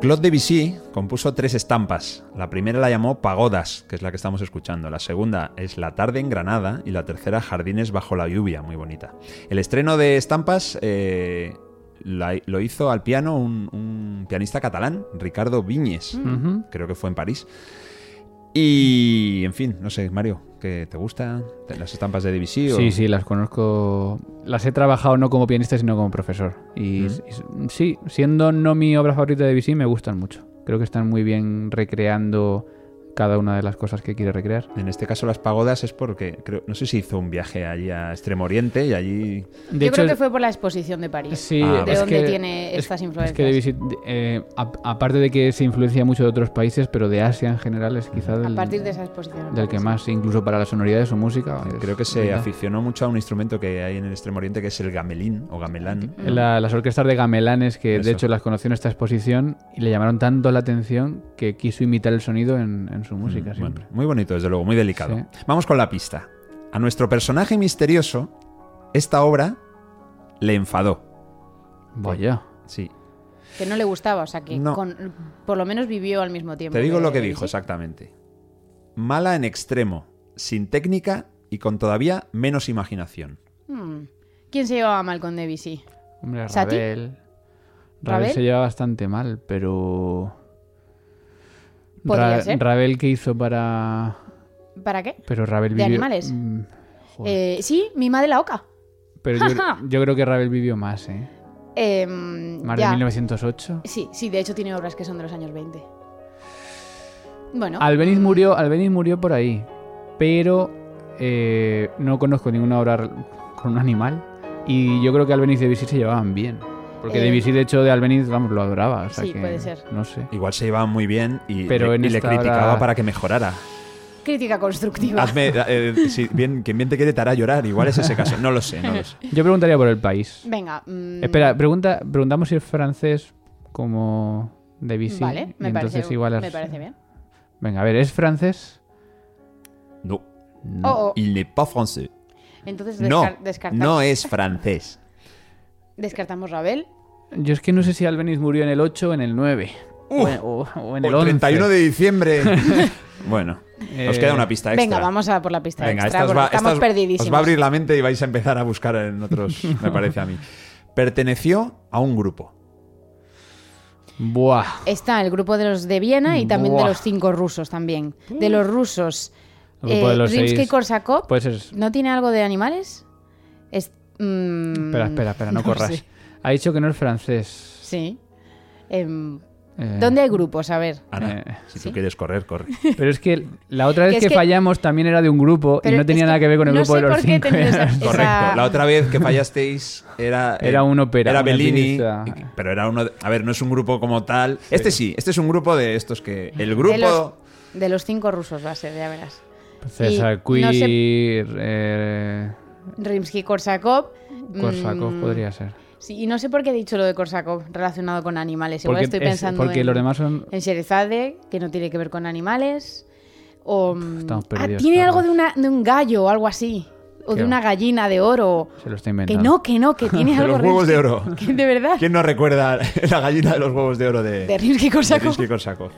[SPEAKER 5] Claude Debussy compuso tres estampas. La primera la llamó Pagodas, que es la que estamos escuchando. La segunda es La tarde en Granada y la tercera Jardines bajo la lluvia, muy bonita. El estreno de estampas eh, la- lo hizo al piano un, un pianista catalán, Ricardo Viñes. Creo que fue en París. Y, en fin, no sé, Mario, ¿qué te gustan las estampas de Debussy? o-
[SPEAKER 2] Sí, sí, las conozco. Las he trabajado no como pianista, sino como profesor. Y, y sí, siendo no mi obra favorita de Debussy, me gustan mucho. Creo que están muy bien recreando cada una de las cosas que quiere recrear.
[SPEAKER 5] En este caso las pagodas es porque, creo, no sé si hizo un viaje allí a Extremo Oriente y allí...
[SPEAKER 2] De
[SPEAKER 3] Yo creo
[SPEAKER 2] hecho,
[SPEAKER 3] que fue por la exposición de París.
[SPEAKER 2] Sí,
[SPEAKER 5] Ah,
[SPEAKER 3] de
[SPEAKER 2] es
[SPEAKER 3] dónde
[SPEAKER 2] que-
[SPEAKER 3] tiene
[SPEAKER 2] es-
[SPEAKER 3] estas
[SPEAKER 2] Es
[SPEAKER 3] influencias.
[SPEAKER 2] que Debussy, eh, a- aparte de que se influencia mucho de otros países, pero de Asia en general es quizá
[SPEAKER 3] a
[SPEAKER 2] del,
[SPEAKER 3] partir de esa exposición.
[SPEAKER 2] del que más, incluso para la sonoridad de su música. es
[SPEAKER 5] Creo que se
[SPEAKER 2] brutal.
[SPEAKER 5] aficionó mucho a un instrumento que hay en el Extremo Oriente que es el gamelín o gamelán.
[SPEAKER 2] La- las orquestas de gamelanes que
[SPEAKER 5] Eso.
[SPEAKER 2] de hecho las conoció en esta exposición y le llamaron tanto la atención que quiso imitar el sonido en, en su música
[SPEAKER 5] Mm,
[SPEAKER 2] siempre.
[SPEAKER 5] bueno, muy bonito, desde luego, muy delicado.
[SPEAKER 2] Sí.
[SPEAKER 5] Vamos con la pista. A nuestro personaje misterioso, esta obra le enfadó.
[SPEAKER 2] Vaya.
[SPEAKER 5] Sí.
[SPEAKER 3] Que no le gustaba, o sea que
[SPEAKER 5] No.
[SPEAKER 3] con- por lo menos vivió al mismo tiempo.
[SPEAKER 5] Te digo lo que dijo exactamente. Mala en extremo, sin técnica y con todavía menos imaginación.
[SPEAKER 3] Hmm. ¿Quién se llevaba mal con Debussy?
[SPEAKER 2] Hombre,
[SPEAKER 3] ¿Sati?
[SPEAKER 2] Ravel. Ravel
[SPEAKER 3] ¿Ravel?
[SPEAKER 2] se lleva bastante mal, pero.
[SPEAKER 3] Podría ser.
[SPEAKER 2] Ravel que hizo para.
[SPEAKER 3] ¿Para qué?
[SPEAKER 2] Pero Ravel
[SPEAKER 3] ¿De
[SPEAKER 2] vivió.
[SPEAKER 3] animales?
[SPEAKER 2] Mm.
[SPEAKER 3] Eh, sí, Mima de la Oca.
[SPEAKER 2] pero yo, yo creo que Ravel vivió más, ¿eh?
[SPEAKER 3] Eh,
[SPEAKER 2] Más
[SPEAKER 3] ya.
[SPEAKER 2] de 1908.
[SPEAKER 3] Sí, sí, de hecho tiene obras que son de los años 20. Bueno,
[SPEAKER 2] Albeniz murió, Albeniz murió por ahí, pero eh, no conozco ninguna obra con un animal y yo creo que Albeniz y Debussy se llevaban bien. Porque
[SPEAKER 3] Eh,
[SPEAKER 2] Debussy, de hecho, de Albeniz, vamos, lo adoraba. o sea
[SPEAKER 3] Sí,
[SPEAKER 2] que
[SPEAKER 3] puede ser.
[SPEAKER 2] No sé.
[SPEAKER 5] Igual se llevaban muy bien y,
[SPEAKER 2] Pero
[SPEAKER 5] le,
[SPEAKER 2] en
[SPEAKER 5] y le
[SPEAKER 2] esta
[SPEAKER 5] criticaba
[SPEAKER 2] hora-
[SPEAKER 5] para que mejorara.
[SPEAKER 3] crítica constructiva.
[SPEAKER 5] Hazme, eh, si bien, quien bien te quiere te hará llorar. Igual es ese caso. No lo sé, no lo sé.
[SPEAKER 2] Yo preguntaría por el país.
[SPEAKER 3] Venga. mm,
[SPEAKER 2] Espera, pregunta, preguntamos si es francés como Debussy.
[SPEAKER 3] Vale,
[SPEAKER 2] y
[SPEAKER 3] me
[SPEAKER 2] entonces
[SPEAKER 3] parece,
[SPEAKER 2] igual es-
[SPEAKER 3] me parece bien.
[SPEAKER 2] Venga, a ver, ¿es francés?
[SPEAKER 5] No.
[SPEAKER 3] Oh, oh,
[SPEAKER 5] Il n'est pas français.
[SPEAKER 3] Entonces
[SPEAKER 5] No, no es francés.
[SPEAKER 3] Descartamos Ravel.
[SPEAKER 2] Yo es que no sé si Albeniz murió en el 8 o en el 9.
[SPEAKER 5] Uf.
[SPEAKER 2] o, en- o- o en
[SPEAKER 5] O
[SPEAKER 2] el
[SPEAKER 5] el
[SPEAKER 2] 11.
[SPEAKER 5] 31 de diciembre. bueno, os
[SPEAKER 2] Eh,
[SPEAKER 5] queda una pista extra.
[SPEAKER 3] Venga, vamos a por la pista
[SPEAKER 5] Venga,
[SPEAKER 3] extra.
[SPEAKER 5] esta os
[SPEAKER 3] porque
[SPEAKER 5] va,
[SPEAKER 3] estamos
[SPEAKER 5] esta os-
[SPEAKER 3] perdidísimos.
[SPEAKER 5] os va a abrir la mente y vais a empezar a buscar en otros, me parece a mí. Perteneció a un grupo.
[SPEAKER 2] Buah.
[SPEAKER 3] Está el grupo de los de Viena y también de los cinco rusos también. De los rusos.
[SPEAKER 2] El grupo de los
[SPEAKER 3] Rimsky
[SPEAKER 2] seis.
[SPEAKER 3] Korsakov.
[SPEAKER 2] Puede ser.
[SPEAKER 3] ¿No tiene algo de animales? Es, mm,
[SPEAKER 2] Espera, espera, espera, no,
[SPEAKER 3] no
[SPEAKER 2] corras.
[SPEAKER 3] sé.
[SPEAKER 2] Ha dicho que no es francés.
[SPEAKER 3] Sí. Em,
[SPEAKER 2] Eh,
[SPEAKER 3] ¿Dónde hay grupos? A ver.
[SPEAKER 5] Ana,
[SPEAKER 2] Eh,
[SPEAKER 5] si
[SPEAKER 3] ¿sí?
[SPEAKER 5] tú quieres correr, corre.
[SPEAKER 2] Pero es que la otra vez
[SPEAKER 3] Que
[SPEAKER 2] que,
[SPEAKER 3] es que-
[SPEAKER 2] fallamos también era de un grupo y no tenía nada que ver con el
[SPEAKER 3] no
[SPEAKER 2] grupo
[SPEAKER 3] sé
[SPEAKER 2] de los cinco.
[SPEAKER 3] esa-
[SPEAKER 5] Correcto.
[SPEAKER 3] esa-
[SPEAKER 5] La otra vez que fallasteis era...
[SPEAKER 2] Era un ópera,
[SPEAKER 5] Era Bellini. Pero era uno... de- a ver, no es un grupo como tal. Este sí, este es un grupo de estos que... El grupo...
[SPEAKER 3] De los, de los cinco rusos va a ser, ya verás.
[SPEAKER 2] César
[SPEAKER 3] Y no sé-
[SPEAKER 2] Queer, eh,
[SPEAKER 3] Rimsky-Korsakov.
[SPEAKER 2] Korsakov
[SPEAKER 3] mm,
[SPEAKER 2] podría ser.
[SPEAKER 3] Sí, y no sé por qué he dicho lo de Korsakov relacionado con animales. Igual
[SPEAKER 2] Porque,
[SPEAKER 3] estoy
[SPEAKER 2] es-
[SPEAKER 3] pensando
[SPEAKER 2] porque
[SPEAKER 3] en,
[SPEAKER 2] los demás son...
[SPEAKER 3] en Sherazade, que no tiene que ver con animales. O, mm,
[SPEAKER 2] estamos
[SPEAKER 3] ah, tiene algo de, una, de un gallo o algo así. O
[SPEAKER 2] ¿Qué
[SPEAKER 3] de una gallina de oro.
[SPEAKER 2] Se lo está
[SPEAKER 3] Que
[SPEAKER 2] inventando.
[SPEAKER 3] no, que no, que tiene
[SPEAKER 5] De
[SPEAKER 3] algo
[SPEAKER 5] los huevos de oro.
[SPEAKER 3] Que de verdad.
[SPEAKER 5] ¿Quién no recuerda la gallina de los huevos de oro de,
[SPEAKER 3] De Rimsky-Korsakov.
[SPEAKER 5] Rimsky-Korsakov?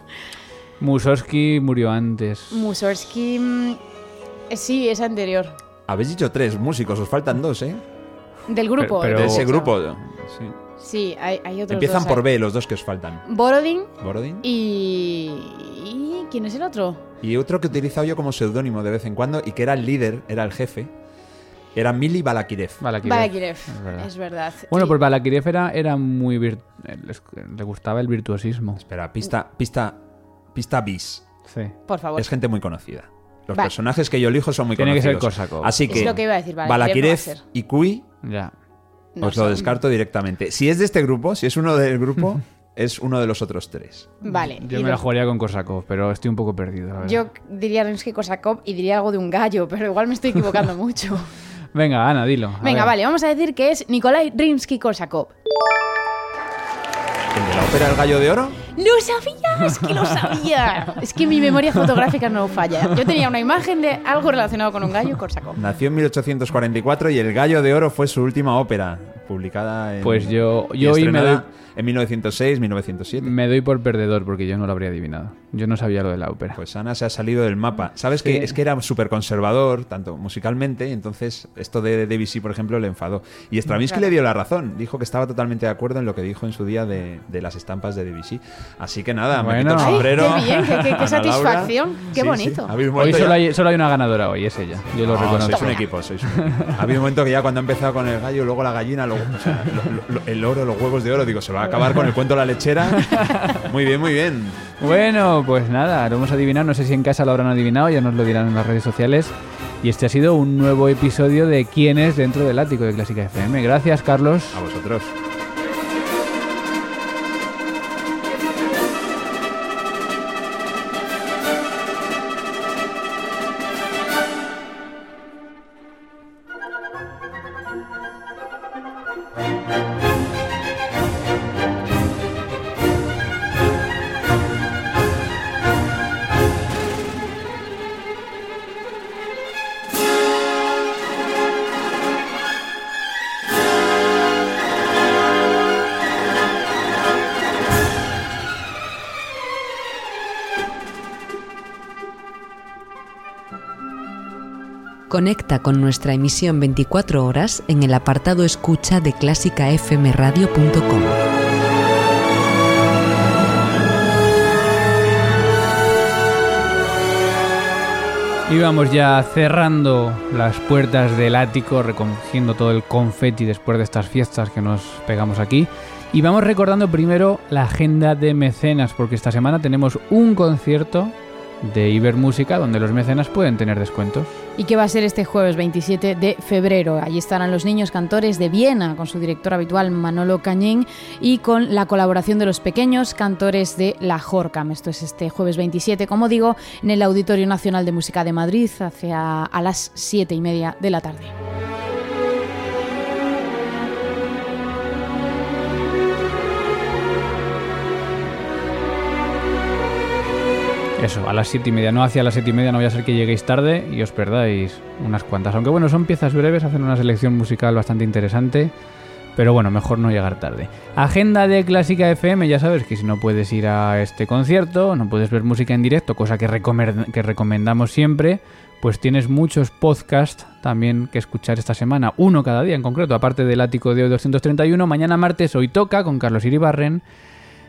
[SPEAKER 2] Mussorgsky murió antes.
[SPEAKER 3] Mussorgsky. mm, eh, Sí, es anterior.
[SPEAKER 5] Habéis dicho tres músicos, os faltan dos, ¿eh?
[SPEAKER 3] Del grupo.
[SPEAKER 2] Pero-
[SPEAKER 5] de
[SPEAKER 3] he
[SPEAKER 5] ese grupo. Sí.
[SPEAKER 3] Sí, hay, hay otros
[SPEAKER 5] Empiezan
[SPEAKER 3] dos
[SPEAKER 5] por. B los dos que os faltan.
[SPEAKER 3] Borodin
[SPEAKER 5] Borodin.
[SPEAKER 3] y... y... ¿Quién es el otro?
[SPEAKER 5] Y otro que he utilizado yo como seudónimo de vez en cuando y que era el líder, era el jefe, era Mili Balakirev.
[SPEAKER 2] Balakirev.
[SPEAKER 3] Balakirev.
[SPEAKER 2] Es verdad.
[SPEAKER 3] Es verdad.
[SPEAKER 2] Bueno, pues Balakirev era, era muy... vir- Le gustaba el virtuosismo.
[SPEAKER 5] Espera, pista, pista, pista bis.
[SPEAKER 2] Sí.
[SPEAKER 3] Por favor.
[SPEAKER 5] Es gente muy conocida. Los
[SPEAKER 3] Vale.
[SPEAKER 5] personajes que yo elijo son muy
[SPEAKER 2] Tiene que ser
[SPEAKER 5] conocidos.
[SPEAKER 2] Korsakov.
[SPEAKER 5] Así
[SPEAKER 3] Es
[SPEAKER 5] que
[SPEAKER 3] lo que iba a decir, Balakirev
[SPEAKER 5] Balakirev
[SPEAKER 3] no
[SPEAKER 5] y Kui
[SPEAKER 2] Ya.
[SPEAKER 3] No
[SPEAKER 5] os lo
[SPEAKER 3] son-
[SPEAKER 5] descarto directamente. Si es de este grupo, si es uno del grupo, es uno de los otros tres.
[SPEAKER 3] Vale.
[SPEAKER 2] Yo me la jugaría con Korsakov, pero estoy un poco perdido. la verdad.
[SPEAKER 3] Yo diría Rimsky Korsakov y diría algo de un gallo, pero igual me estoy equivocando mucho.
[SPEAKER 2] Venga, Ana, dilo.
[SPEAKER 3] Venga,
[SPEAKER 2] ver.
[SPEAKER 3] vale, vamos a decir que es Nikolai Rimsky Korsakov.
[SPEAKER 5] ¿El de la ópera El Gallo de Oro?
[SPEAKER 3] ¡Lo sabía! ¡Es que lo sabía! Es que mi memoria fotográfica no falla. Yo tenía una imagen de algo relacionado con un gallo y Korsakov.
[SPEAKER 5] Nació en 1844 y El Gallo de Oro fue su última ópera. Publicada en,
[SPEAKER 2] Pues yo, yo hoy me doy,
[SPEAKER 5] en 1906, 1907.
[SPEAKER 2] me doy por perdedor porque yo no lo habría adivinado. Yo no sabía lo de la ópera.
[SPEAKER 5] Pues Ana se ha salido del mapa. Sabes
[SPEAKER 2] Sí.
[SPEAKER 5] que es que era súper conservador, tanto musicalmente, y entonces esto de Debussy, por ejemplo, le enfadó. Y Stravinsky le dio la razón. Dijo que estaba totalmente de acuerdo en lo que dijo en su día de, de las estampas de Debussy. Así que nada, me
[SPEAKER 2] Bueno.
[SPEAKER 5] quito el
[SPEAKER 2] Ay,
[SPEAKER 5] sombrero.
[SPEAKER 3] qué bien, qué- qué- qué
[SPEAKER 5] Ana Laura.
[SPEAKER 3] satisfacción, qué bonito.
[SPEAKER 5] Habéis
[SPEAKER 2] Hoy solo hay, solo hay una ganadora hoy, es ella. Yo lo
[SPEAKER 5] No,
[SPEAKER 2] reconozco.
[SPEAKER 5] sois un equipo, sois un equipo. Ha habido un momento que ya cuando ha empezado con el gallo, luego la gallina, luego o sea, lo- lo- el oro, los huevos de oro, digo, se va a acabar con el cuento de la lechera. Muy bien, muy bien.
[SPEAKER 2] Bueno, pues nada, lo hemos adivinado. No sé si en casa lo habrán adivinado, ya nos lo dirán en las redes sociales. Y este ha sido un nuevo episodio de ¿Quién es dentro del ático de Clásica FM? Gracias, Carlos.
[SPEAKER 5] A vosotros.
[SPEAKER 1] Conecta con nuestra emisión 24 horas en el apartado escucha de clásicafmradio.com.
[SPEAKER 2] Y vamos ya cerrando las puertas del ático, recogiendo todo el confeti después de estas fiestas que nos pegamos aquí. Y vamos recordando primero la agenda de mecenas, porque esta semana tenemos un concierto de Ibermúsica donde los mecenas pueden tener descuentos.
[SPEAKER 3] ¿Y qué va a ser este jueves 27 de febrero? Allí estarán los niños cantores de Viena con su director habitual Manolo Cañín y con la colaboración de los pequeños cantores de la Jorcam. Esto es este jueves 27, como digo, en el Auditorio Nacional de Música de Madrid hacia a las 7 y media de la tarde.
[SPEAKER 2] Eso, a las siete y media, no hacia las siete y media, no voy a ser que lleguéis tarde y os perdáis unas cuantas. Aunque bueno, son piezas breves, hacen una selección musical bastante interesante. Pero bueno, mejor no llegar tarde. Agenda de Clásica FM, ya sabes que si no puedes ir a este concierto, no puedes ver música en directo, cosa que, que recomendamos siempre, pues tienes muchos podcasts también que escuchar esta semana, uno cada día en concreto, aparte del ático de hoy 231. Mañana martes, hoy toca con Carlos Iribarren.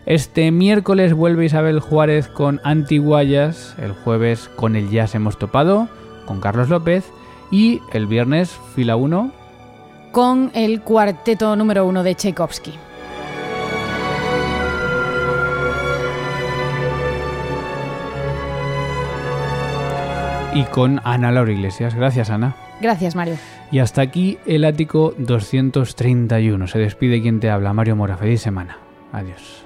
[SPEAKER 2] Este miércoles vuelve Isabel Juárez con Antiguayas, el jueves con el Jazz hemos topado, con Carlos López, y el viernes fila 1
[SPEAKER 3] Con el cuarteto número uno de Tchaikovsky.
[SPEAKER 2] y con Ana Laura Iglesias. Gracias Ana.
[SPEAKER 3] Gracias, Mario.
[SPEAKER 2] Y hasta aquí el ático 231. Se despide quien te habla, Mario Mora. Feliz semana. Adiós.